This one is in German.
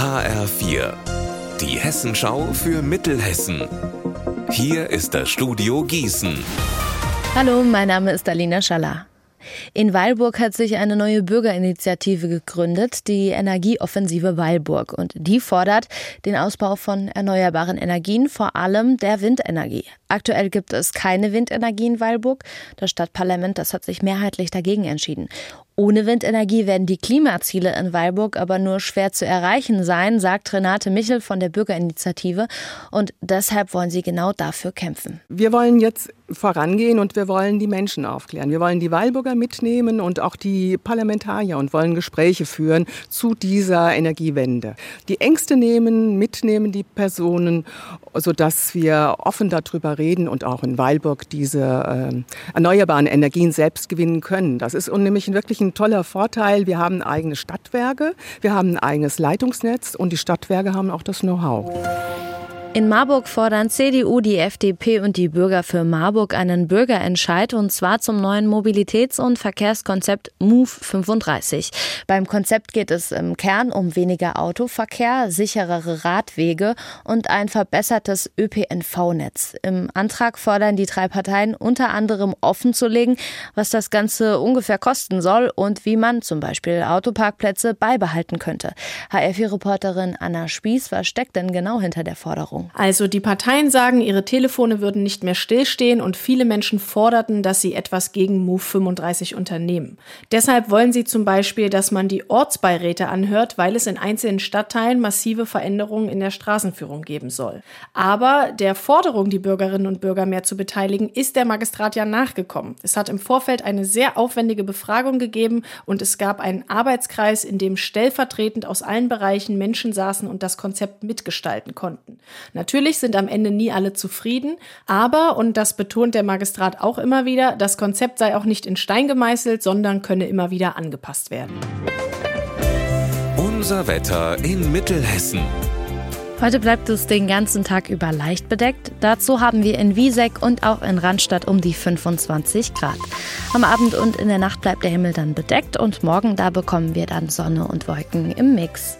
HR4, die Hessenschau für Mittelhessen. Hier ist das Studio Gießen. Hallo, mein Name ist Alina Schaller. In Weilburg hat sich eine neue Bürgerinitiative gegründet, die Energieoffensive Weilburg. Und die fordert den Ausbau von erneuerbaren Energien, vor allem der Windenergie. Aktuell gibt es keine Windenergie in Weilburg. Das Stadtparlament, das hat sich mehrheitlich dagegen entschieden. Ohne Windenergie werden die Klimaziele in Weilburg aber nur schwer zu erreichen sein, sagt Renate Michel von der Bürgerinitiative. Und deshalb wollen sie genau dafür kämpfen. Wir wollen jetzt vorangehen und wir wollen die Menschen aufklären. Wir wollen die Weilburger mitnehmen und auch die Parlamentarier und wollen Gespräche führen zu dieser Energiewende. Die Ängste nehmen, mitnehmen die Personen, sodass wir offen darüber reden und auch in Weilburg diese äh, erneuerbaren Energien selbst gewinnen können. Das ist nämlich wirklich ein toller Vorteil. Wir haben eigene Stadtwerke, wir haben ein eigenes Leitungsnetz und die Stadtwerke haben auch das Know-how. In Marburg fordern CDU, die FDP und die Bürger für Marburg einen Bürgerentscheid und zwar zum neuen Mobilitäts- und Verkehrskonzept MOVE 35. Beim Konzept geht es im Kern um weniger Autoverkehr, sicherere Radwege und ein verbessertes ÖPNV-Netz. Im Antrag fordern die drei Parteien unter anderem offenzulegen, was das Ganze ungefähr kosten soll und wie man zum Beispiel Autoparkplätze beibehalten könnte. HR4-Reporterin Anna Spieß, was steckt denn genau hinter der Forderung? Forderung. Also die Parteien sagen, ihre Telefone würden nicht mehr stillstehen und viele Menschen forderten, dass sie etwas gegen Move 35 unternehmen. Deshalb wollen sie zum Beispiel, dass man die Ortsbeiräte anhört, weil es in einzelnen Stadtteilen massive Veränderungen in der Straßenführung geben soll. Aber der Forderung, die Bürgerinnen und Bürger mehr zu beteiligen, ist der Magistrat ja nachgekommen. Es hat im Vorfeld eine sehr aufwendige Befragung gegeben und es gab einen Arbeitskreis, in dem stellvertretend aus allen Bereichen Menschen saßen und das Konzept mitgestalten konnten. Natürlich sind am Ende nie alle zufrieden, aber, und das betont der Magistrat auch immer wieder, das Konzept sei auch nicht in Stein gemeißelt, sondern könne immer wieder angepasst werden. Unser Wetter in Mittelhessen. Heute bleibt es den ganzen Tag über leicht bedeckt. Dazu haben wir in Wieseck und auch in Randstadt um die 25 Grad. Am Abend und in der Nacht bleibt der Himmel dann bedeckt und morgen da bekommen wir dann Sonne und Wolken im Mix.